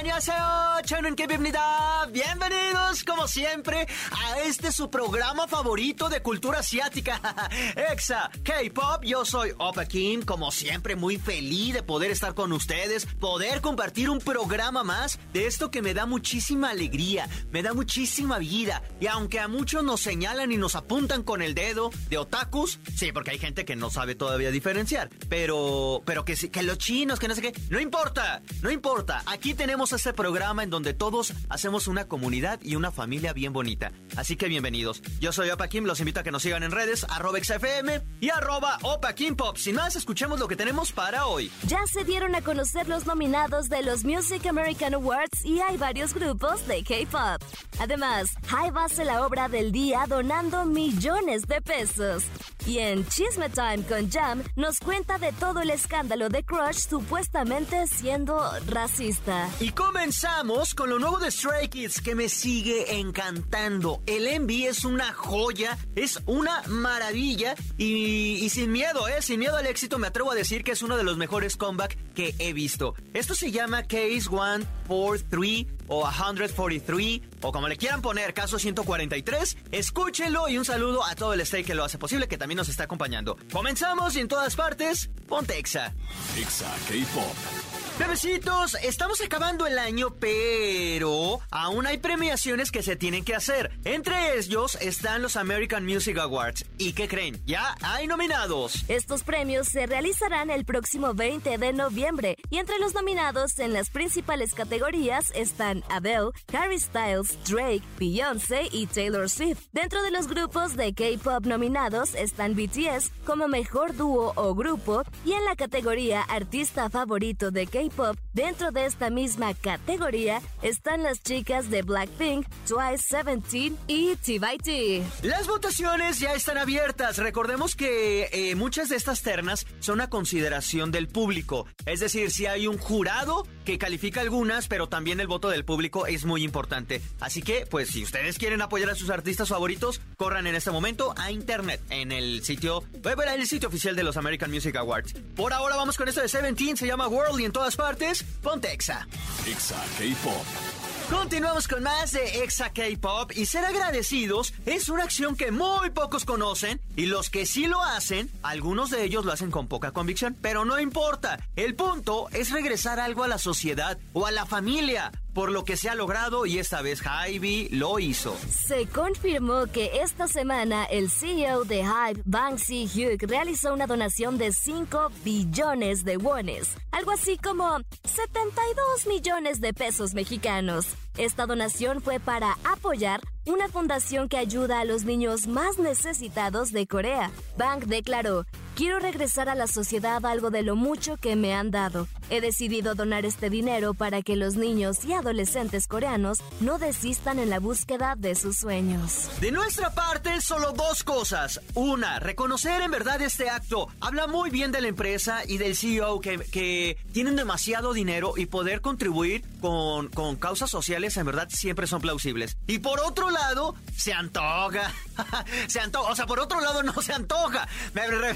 안녕하세요. 저는 Kev입니다. Bienvenidos, como siempre, a este su programa favorito de cultura asiática. Exa K-Pop. Yo soy Opa Kim, como siempre, muy feliz de poder estar con ustedes, poder compartir un programa más de esto que me da muchísima alegría, me da muchísima vida. Y aunque a muchos nos señalan y nos apuntan con el dedo de otakus, sí, porque hay gente que no sabe todavía diferenciar, pero, pero que, sí- que los chinos, que no sé qué, no importa, no importa. Aquí tenemos este programa en donde todos hacemos una comunidad y una familia bien bonita. Así que bienvenidos. Yo soy Opa Kim, los invito a que nos sigan en redes, arroba XFM y arroba Opa Kim Pop. Sin más, escuchemos lo que tenemos para hoy. Ya se dieron a conocer los nominados de los Music American Awards y hay varios grupos de K-pop. Además, Hybe hace la obra del día donando millones de pesos. Y en Chisme Time con Jam nos cuenta de todo el escándalo de Crush supuestamente siendo racista. Y comenzamos con lo nuevo de Stray Kids que me sigue encantando. El Envy es una joya, es una maravilla y, sin miedo, ¿eh? Sin miedo al éxito me atrevo a decir que es uno de los mejores comeback que he visto. Esto se llama Case 143 o 143 o como le quieran poner, caso 143. Escúchenlo y un saludo a todo el stay que lo hace posible que también nos está acompañando. Comenzamos y en todas partes, ponte Exa. Exa K-Pop. Bebecitos, estamos acabando el año, pero aún hay premiaciones que se tienen que hacer. Entre ellos están los American Music Awards. ¿Y qué creen? Ya hay nominados. Estos premios se realizarán el próximo 20 de noviembre y entre los nominados en las principales categorías están Adele, Harry Styles, Drake, Beyoncé y Taylor Swift. Dentro de los grupos de K-pop nominados están BTS como mejor dúo o grupo y en la categoría artista favorito de K-pop, dentro de esta misma categoría están las chicas de Blackpink, Twice 17 y T.Y.T. Las votaciones ya están abiertas. Recordemos que eh, muchas de estas ternas son a consideración del público. Es decir, si hay un jurado que califica algunas, pero también el voto del público es muy importante. Así que, pues, si ustedes quieren apoyar a sus artistas favoritos, corran en este momento a internet en el sitio, bueno, en el sitio oficial de los American Music Awards. Por ahora vamos con esto de Seventeen, se llama World y en todas partes, ponte Exa. Exa K-Pop. Continuamos con más de Exa K-Pop y ser agradecidos es una acción que muy pocos conocen y los que sí lo hacen, algunos de ellos lo hacen con poca convicción, pero no importa. El punto es regresar algo a la sociedad o a la familia, por lo que se ha logrado y esta vez Hybe lo hizo. Se confirmó que esta semana el CEO de Hype, Banksy Hugh, realizó una donación de 5 billones de wones, algo así como 72 millones de pesos mexicanos. Esta donación fue para apoyar una fundación que ayuda a los niños más necesitados de Corea. Bank declaró, Quiero regresar a la sociedad algo de lo mucho que me han dado. He decidido donar este dinero para que los niños y adolescentes coreanos no desistan en la búsqueda de sus sueños. De nuestra parte, solo dos cosas. Una, reconocer en verdad este acto. Habla muy bien de la empresa y del CEO que, tienen demasiado dinero y poder contribuir con, causas sociales en verdad siempre son plausibles. Y por otro lado, se antoja. se antoja. O sea, por otro lado no se antoja. Me, re-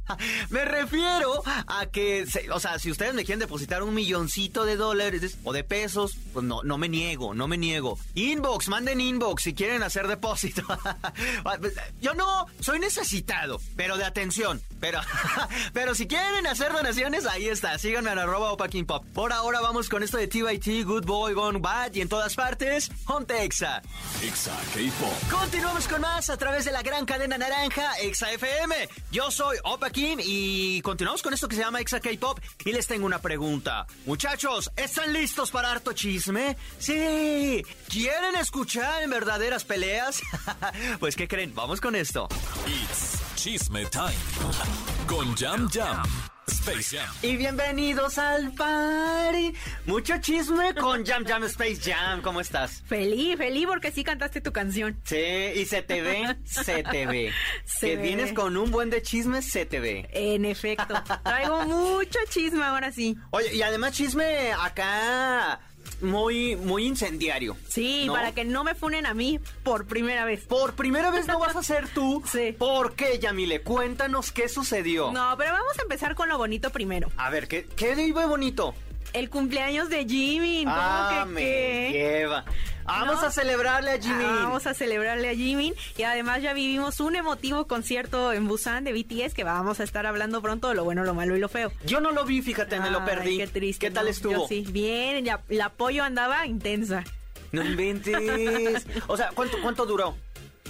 me refiero a que, o sea, si ustedes me quieren depositar un milloncito de dólares o de pesos, pues no, no me niego, no me niego. Inbox, manden inbox si quieren hacer depósito. Yo no soy necesitado, pero de atención. Pero, pero si quieren hacer donaciones, ahí está. Síganme en arroba King Pop. Por ahora vamos con esto de TYT, Good Boy, Gone Bad y en todas partes, Hontexa. Exa K-Pop. Continuamos con más a través de la gran cadena naranja Exa FM. Yo soy Opa Y continuamos con esto que se llama Exa K-Pop y les tengo una pregunta. Muchachos, ¿están listos para harto chisme? Sí. ¿Quieren escuchar en verdaderas peleas? pues ¿qué creen? Vamos con esto. It's Chisme Time. Con Jam Jam. Space Jam. Y bienvenidos al party. Mucho chisme con Jam Jam Space Jam. ¿Cómo estás? Feliz, feliz porque sí cantaste tu canción. Sí, y se te ve, se te ve. Se que ve. vienes con un buen de chisme, se te ve. En efecto. Traigo mucho chisme ahora sí. Oye, y además chisme acá muy, muy incendiario. Sí, ¿no? para que no me funen a mí por primera vez. Por primera vez no vas a ser tú. Sí. ¿Por qué, Yamile? Cuéntanos qué sucedió. No, pero vamos a empezar con lo bonito primero. A ver, ¿qué, qué iba bonito? El cumpleaños de Jimmy. ¿Cómo Ah, que me qué? lleva. Vamos ¿No? a celebrarle a Jimmy. Ah, vamos a celebrarle a Jimin y además ya vivimos un emotivo concierto en Busan de BTS que vamos a estar hablando pronto de lo bueno, lo malo y lo feo. Yo no lo vi, fíjate, me lo perdí. Qué triste. ¿Qué tal ¿no? estuvo? Yo sí, bien, el apoyo andaba intensa. No inventes. O sea, ¿cuánto, cuánto duró?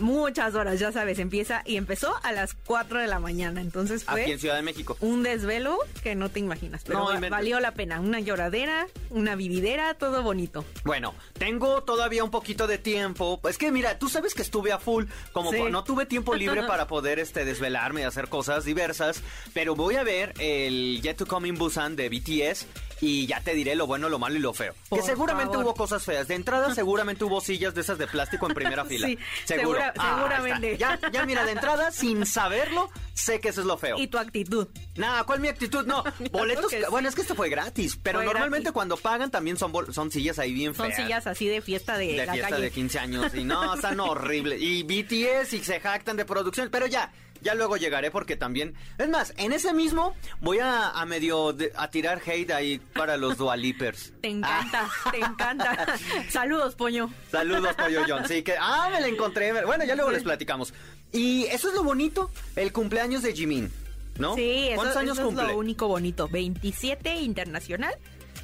Muchas horas, ya sabes, empieza y empezó a las 4 de la mañana, entonces fue Aquí en Ciudad de México. un desvelo que no te imaginas, pero No valió la pena, una lloradera, una vividera, todo bonito. Bueno, tengo todavía un poquito de tiempo. Es que mira, tú sabes que estuve a full, como Sí. no tuve tiempo libre para poder este desvelarme y hacer cosas diversas, pero voy a ver el Yet to Come in Busan de BTS y ya te diré lo bueno, lo malo y lo feo. Por que seguramente favor. hubo cosas feas. De entrada seguramente hubo sillas de esas de plástico en primera fila. Sí, Seguro. segura- Ah, seguramente. Ya, ya mira, de entrada, sin saberlo, sé que eso es lo feo. Y tu actitud. Nah, ¿cuál mi actitud? No, boletos. que sí. Bueno, es que este fue gratis, pero Fue normalmente gratis. cuando pagan también son, son sillas ahí bien Son feas. sillas así de fiesta de, de la fiesta calle. de 15 años y no, están horribles. Y BTS y se jactan de producción, pero ya, ya luego llegaré porque también... Es más, en ese mismo voy a, a medio de- a tirar hate ahí para los dualipers. Te encanta, te encanta. Saludos, Poño. Saludos, Pollo John. Sí, que... Ah, me la encontré. Bueno, ya luego les platicamos. Y eso es lo bonito, el cumpleaños de Jimin, ¿no? Sí, eso, ¿Cuántos años eso cumple? es lo único bonito. 27 internacional,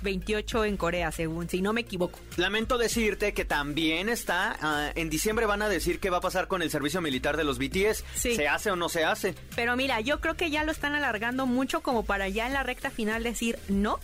28 en Corea, según, si no me equivoco. Lamento decirte que también está, ah, en diciembre van a decir qué va a pasar con el servicio militar de los BTS. Sí. ¿Se hace o no se hace? Pero mira, yo creo que ya lo están alargando mucho como para ya en la recta final decir no.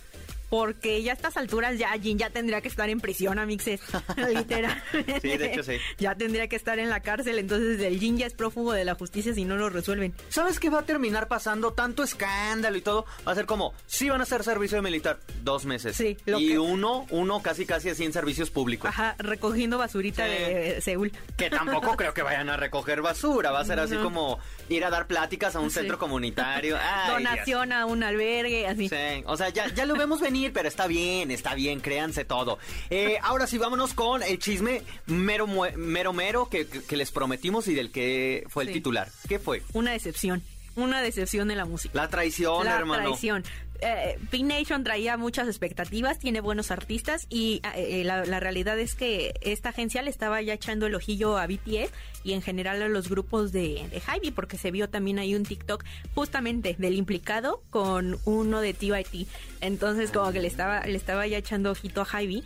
Porque ya a estas alturas ya Jin ya tendría que estar en prisión, amixes. Literal. Sí, de hecho, sí. Ya tendría que estar en la cárcel. Entonces el Jin ya es prófugo de la justicia si no lo resuelven. ¿Sabes qué va a terminar pasando? Tanto escándalo y todo. Va a ser como, sí van a hacer servicio militar dos meses. Sí, lo y que- uno, uno casi casi así en servicios públicos. Ajá, recogiendo basurita Sí. de Seúl. Que tampoco creo que vayan a recoger basura. Va a ser así como ir a dar pláticas a un Sí. centro comunitario. Ay, Dios. Donación a un albergue, así. Sí, o sea, ya, ya lo vemos venir, pero está bien, está bien, créanse todo. Eh, ahora sí, vámonos con el chisme mero mero mero que, les prometimos y del que fue el Sí. titular. ¿Qué fue? Una decepción. Una decepción de la música. La traición, la hermano. traición. Eh, Nation traía muchas expectativas, tiene buenos artistas y eh, eh, la, realidad es que esta agencia le estaba ya echando el ojillo a BTS y en general a los grupos de, de porque se vio también ahí un TikTok justamente del implicado con uno de TYT. Entonces como que le estaba, le estaba ya echando ojito a Hybe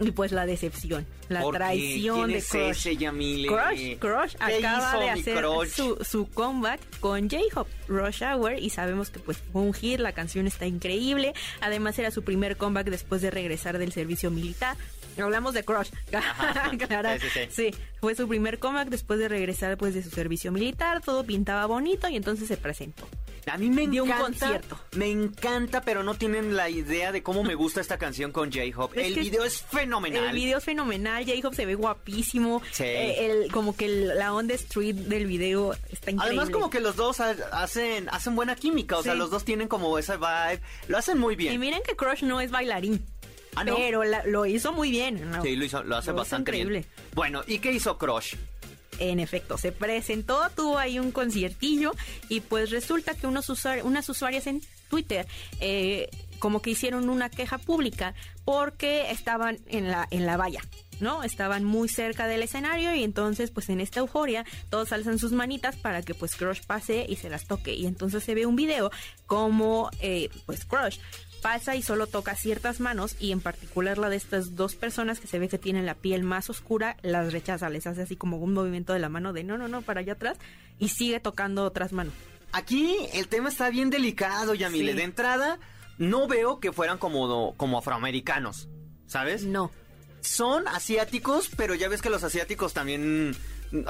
y pues la decepción, la ¿Por qué? traición ¿Quién de es Crush. ese, Yamile? Crush, Crush ¿Qué acaba de hacer su, su comeback con J-Hope, Rush Hour, y sabemos que pues fue un hit, la canción está increíble, además era su primer comeback después de regresar del servicio militar. Hablamos de Crush, Claro. Sí, sí, sí. fue su primer comeback después de regresar pues de su servicio militar, todo pintaba bonito y entonces se presentó. A mí me un encanta. concierto. Me encanta, pero no tienen la idea de cómo me gusta esta canción con J-Hope. El video es fenomenal. El video es fenomenal, J-Hope se ve guapísimo, Sí. eh, el, como que el- la on the street del video está increíble. Además, como que los dos ha- hacen, hacen buena química. O sea, los dos tienen como esa vibe. Lo hacen muy Y bien. miren que Crush no es bailarín. Ah, ¿no? Pero la- lo hizo muy bien. ¿no? Sí, lo, hizo- lo hace Lo bastante increíble. bien. Bueno, ¿y qué hizo Crush? En efecto, se presentó, tuvo ahí un conciertillo y pues resulta que unos unas usuarias en Twitter eh, como que hicieron una queja pública porque estaban en la, en la valla. ¿no? Estaban muy cerca del escenario y entonces pues en esta euforia todos alzan sus manitas para que pues Crush pase y se las toque y entonces se ve un video como eh, pues Crush pasa y solo toca ciertas manos y en particular la de estas dos personas que se ve que tienen la piel más oscura las rechaza, les hace así como un movimiento de la mano de no, no, no, para allá atrás y sigue tocando otras manos. Aquí el tema está bien delicado, Yamile. Sí. De entrada, no veo que fueran como, como afroamericanos, ¿sabes? No. Son asiáticos, pero ya ves que los asiáticos también...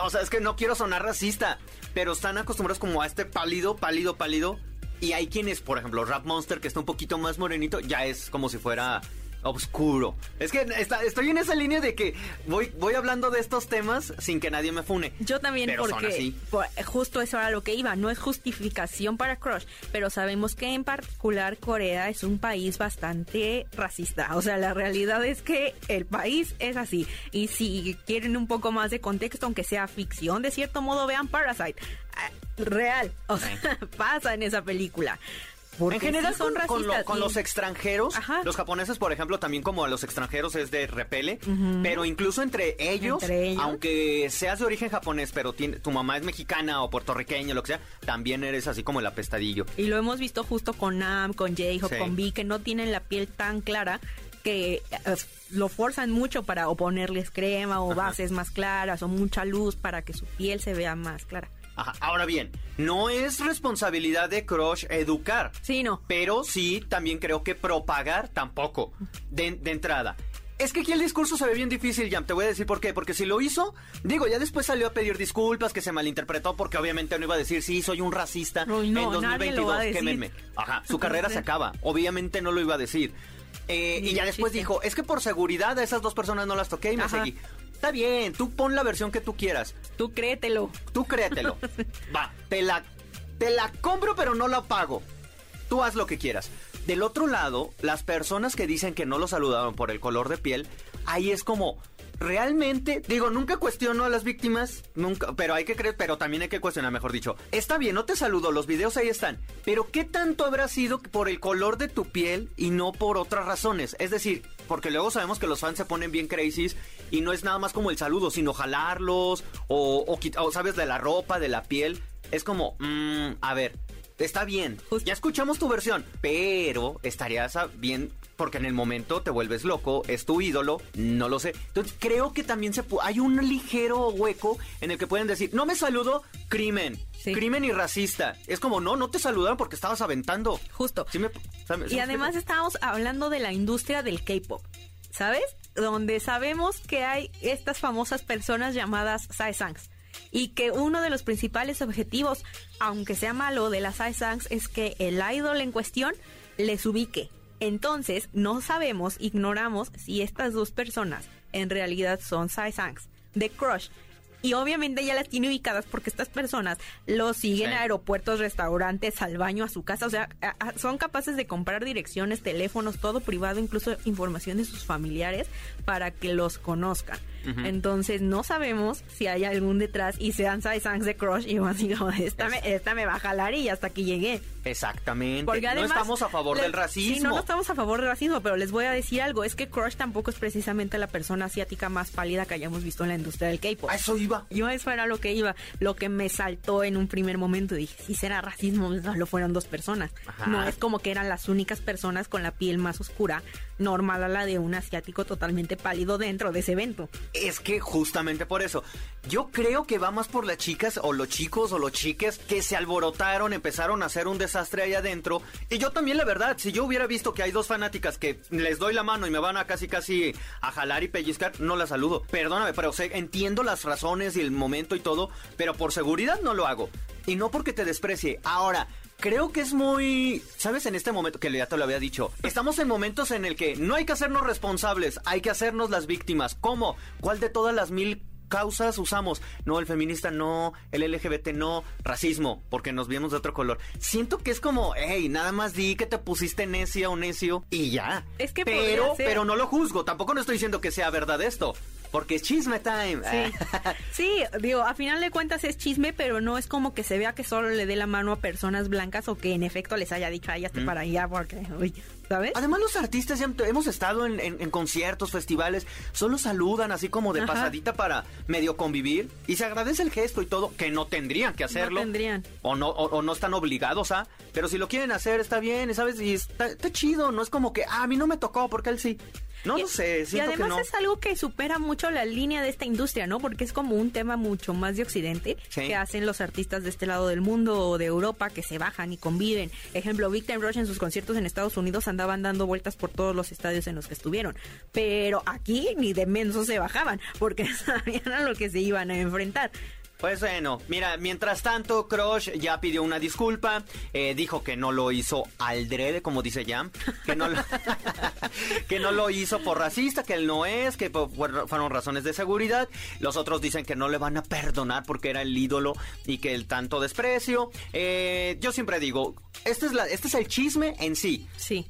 O sea, es que no quiero sonar racista, pero están acostumbrados como a este pálido, pálido, pálido. Y hay quienes, por ejemplo, Rap Monster, que está un poquito más morenito, ya es como si fuera Obscuro. Es que estoy en esa línea de que voy, voy hablando de estos temas sin que nadie me fune. Yo también, porque justo eso era lo que iba. No es justificación para Crush, pero sabemos que en particular Corea es un país bastante racista. O sea, la realidad es que el país es así. Y si quieren un poco más de contexto, aunque sea ficción, de cierto modo vean Parasite. Ah, real. O sea, pasa en esa película en general son con, con, los extranjeros, los japoneses, por ejemplo, también como a los extranjeros es de repele, pero incluso entre ellos, aunque seas de origen japonés, pero tu mamá es mexicana o puertorriqueña, lo que sea, también eres así como el apestadillo. Y lo hemos visto justo con Nam, con Jay o con Vi, que no tienen la piel tan clara que eh, lo forzan mucho para o ponerles crema o bases más claras o mucha luz para que su piel se vea más clara. Ahora bien, no es responsabilidad de Crush educar. Sí, no. Pero sí, también creo que propagar tampoco, de, entrada. Es que aquí el discurso se ve bien difícil, Jam. Te voy a decir por qué. Porque si lo hizo, digo, ya después salió a pedir disculpas, que se malinterpretó, porque obviamente no iba a decir, sí, soy un racista no, en 2022, quémenme. Ajá, su carrera se acaba. Obviamente no lo iba a decir. Eh, y ya después dijo, es que por seguridad a esas dos personas no las toqué y me seguí. Está bien, tú pon la versión que tú quieras. Tú créetelo. Tú créetelo. Va, te la, te la compro pero no la pago. Tú haz lo que quieras. Del otro lado, las personas que dicen que no lo saludaron por el color de piel, ahí es como, realmente, digo, nunca cuestiono a las víctimas, nunca, pero hay que creer, pero también hay que cuestionar, mejor dicho. Está bien, no te saludo, los videos ahí están, pero ¿qué tanto habrá sido por el color de tu piel y no por otras razones? Es decir, porque luego sabemos que los fans se ponen bien crazies y no es nada más como el saludo, sino jalarlos o, o, sabes, de la ropa, de la piel. Es como, mmm, a ver, está bien, ya escuchamos tu versión, pero estarías bien porque en el momento te vuelves loco, es tu ídolo, no lo sé. Entonces creo que también se hay un ligero hueco en el que pueden decir, no me saludo, crimen. Crimen y racista. Es como, no, no te saludaron porque estabas aventando. Justo. y además estábamos hablando de la industria del K-pop, ¿sabes? Donde sabemos que hay estas famosas personas llamadas Saesangs y que uno de los principales objetivos, aunque sea malo, de las Saesangs es que el idol en cuestión les ubique, entonces, no sabemos, ignoramos si estas dos personas en realidad son Saesangs de Crush y obviamente ya las tiene ubicadas porque estas personas lo siguen a aeropuertos, restaurantes, al baño, a su casa. O sea, son capaces de comprar direcciones, teléfonos, todo privado, incluso información de sus familiares para que los conozcan. Entonces no sabemos si hay algún detrás y sean Sangs de Crush y yo así esta me, esta me va a jalar y hasta aquí llegué. Exactamente. Porque además, no estamos a favor del racismo. Sí, no, no estamos a favor del racismo, pero les voy a decir algo, es que Crush tampoco es precisamente la persona asiática más pálida que hayamos visto en la industria del K-pop. Eso iba. Yo eso era lo que iba, lo que me saltó en un primer momento, dije, si será racismo, lo fueron dos personas. No es como que eran las únicas personas con la piel más oscura, normal a la de un asiático totalmente pálido dentro de ese evento. Es que justamente por eso, yo creo que va más por las chicas o los chicos o los chiques que se alborotaron, empezaron a hacer un desastre ahí adentro. Y yo también, la verdad, si yo hubiera visto que hay dos fanáticas que les doy la mano y me van a casi casi a jalar y pellizcar, no las saludo. Perdóname, pero entiendo las razones y el momento y todo, pero por seguridad no lo hago. Y no porque te desprecie. Ahora, creo que es muy, ¿sabes? En este momento, que ya te lo había dicho, estamos en momentos en el que no hay que hacernos responsables, hay que hacernos las víctimas. ¿Cómo? ¿Cuál de todas las mil causas usamos? No, el feminista no, el LGBT no, racismo, porque nos vemos de otro color. Siento que es como, hey, nada más di que te pusiste necia o necio y ya. Es que pero, pero no lo juzgo, tampoco no estoy diciendo que sea verdad esto porque es chisme time. Sí. digo, a final de cuentas es chisme, pero no es como que se vea que solo le dé la mano a personas blancas o que en efecto les haya dicho, ay, hazte para allá, porque, uy, ¿sabes? Además, los artistas ya hemos estado en, conciertos, festivales, solo saludan así como de pasadita para medio convivir y se agradece el gesto y todo, que no tendrían que hacerlo. No tendrían. O no, o, no están obligados a, pero si lo quieren hacer está bien, ¿sabes? Y está, está chido, no es como que, ah, a mí no me tocó porque él sí. No, no sé, Y además es algo que supera mucho la línea de esta industria, ¿no? Porque es como un tema mucho más de Occidente que hacen los artistas de este lado del mundo o de Europa que se bajan y conviven. Ejemplo, Victor Rush en sus conciertos en Estados Unidos andaban dando vueltas por todos los estadios en los que estuvieron. Pero aquí ni de menso se bajaban porque sabían a lo que se iban a enfrentar. Pues bueno, mira, mientras tanto, Crush ya pidió una disculpa, eh, dijo que no lo hizo al drede, como dice Jam, que no, lo, que no lo hizo por racista, que él no es, que fueron razones de seguridad. Los otros dicen que no le van a perdonar porque era el ídolo y que el tanto desprecio. Eh, yo siempre digo, este es, la, este es el chisme en sí. Sí.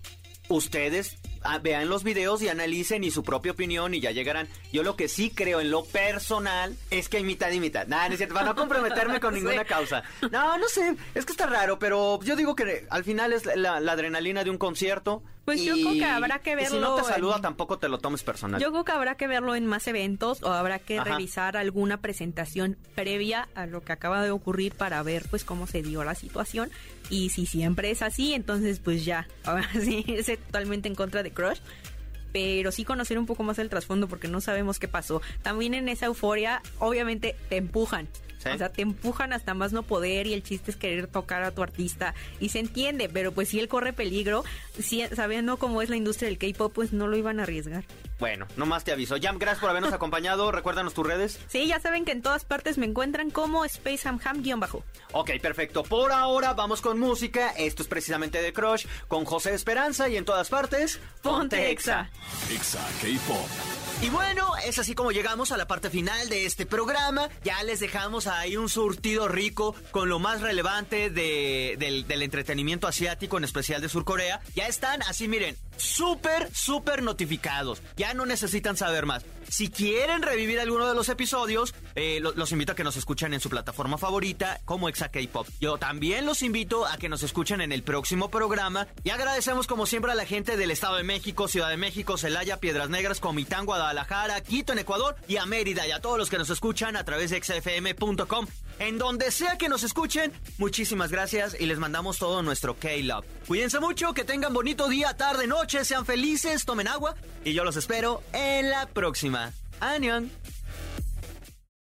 Ustedes vean los videos y analicen y su propia opinión y ya llegarán. Yo lo que sí creo en lo personal es que hay mitad y mitad. Nada, no es cierto, para no comprometerme con ninguna causa. No, no sé, es que está raro, pero yo digo que al final es la, adrenalina de un concierto. Pues yo creo que habrá que verlo. si no te saluda, tampoco te lo tomes personal. Yo creo que habrá que verlo en más eventos o habrá que revisar alguna presentación previa a lo que acaba de ocurrir para ver pues cómo se dio la situación y si siempre es así, entonces pues ya, ahora sí, es totalmente en contra de Crush. Pero sí conocer un poco más el trasfondo porque no sabemos qué pasó. También en esa euforia, obviamente te empujan. O sea, te empujan hasta más no poder y el chiste es querer tocar a tu artista y se entiende, pero pues si él corre peligro, si, sabiendo cómo es la industria del K-pop, pues no lo iban a arriesgar. Bueno, nomás te aviso. Jam, gracias por habernos acompañado. Recuérdanos tus redes. Sí, ya saben que en todas partes me encuentran como SpaceHamHam-bajo. Ok, perfecto. Por ahora vamos con música. Esto es precisamente de Crush con José Esperanza y en todas partes, Ponte Exa. Exa K-pop. Y bueno, es así como llegamos a la parte final de este programa. Ya les dejamos ahí un surtido rico con lo más relevante del, del entretenimiento asiático, en especial de Surcorea. Ya están así, miren, súper, súper notificados. Ya no necesitan saber más. Si quieren revivir alguno de los episodios, eh, los invito a que nos escuchen en su plataforma favorita como Exa K-Pop. Yo también los invito a que nos escuchen en el próximo programa. Y agradecemos como siempre a la gente del Estado de México, Ciudad de México, Celaya, Piedras Negras, Comitán, Guadalajara, Quito en Ecuador y a Mérida y a todos los que nos escuchan a través de xfm.com. En donde sea que nos escuchen, muchísimas gracias y les mandamos todo nuestro K-Love. Cuídense mucho, que tengan bonito día, tarde, noche, sean felices, tomen agua y yo los espero en la próxima. Anion.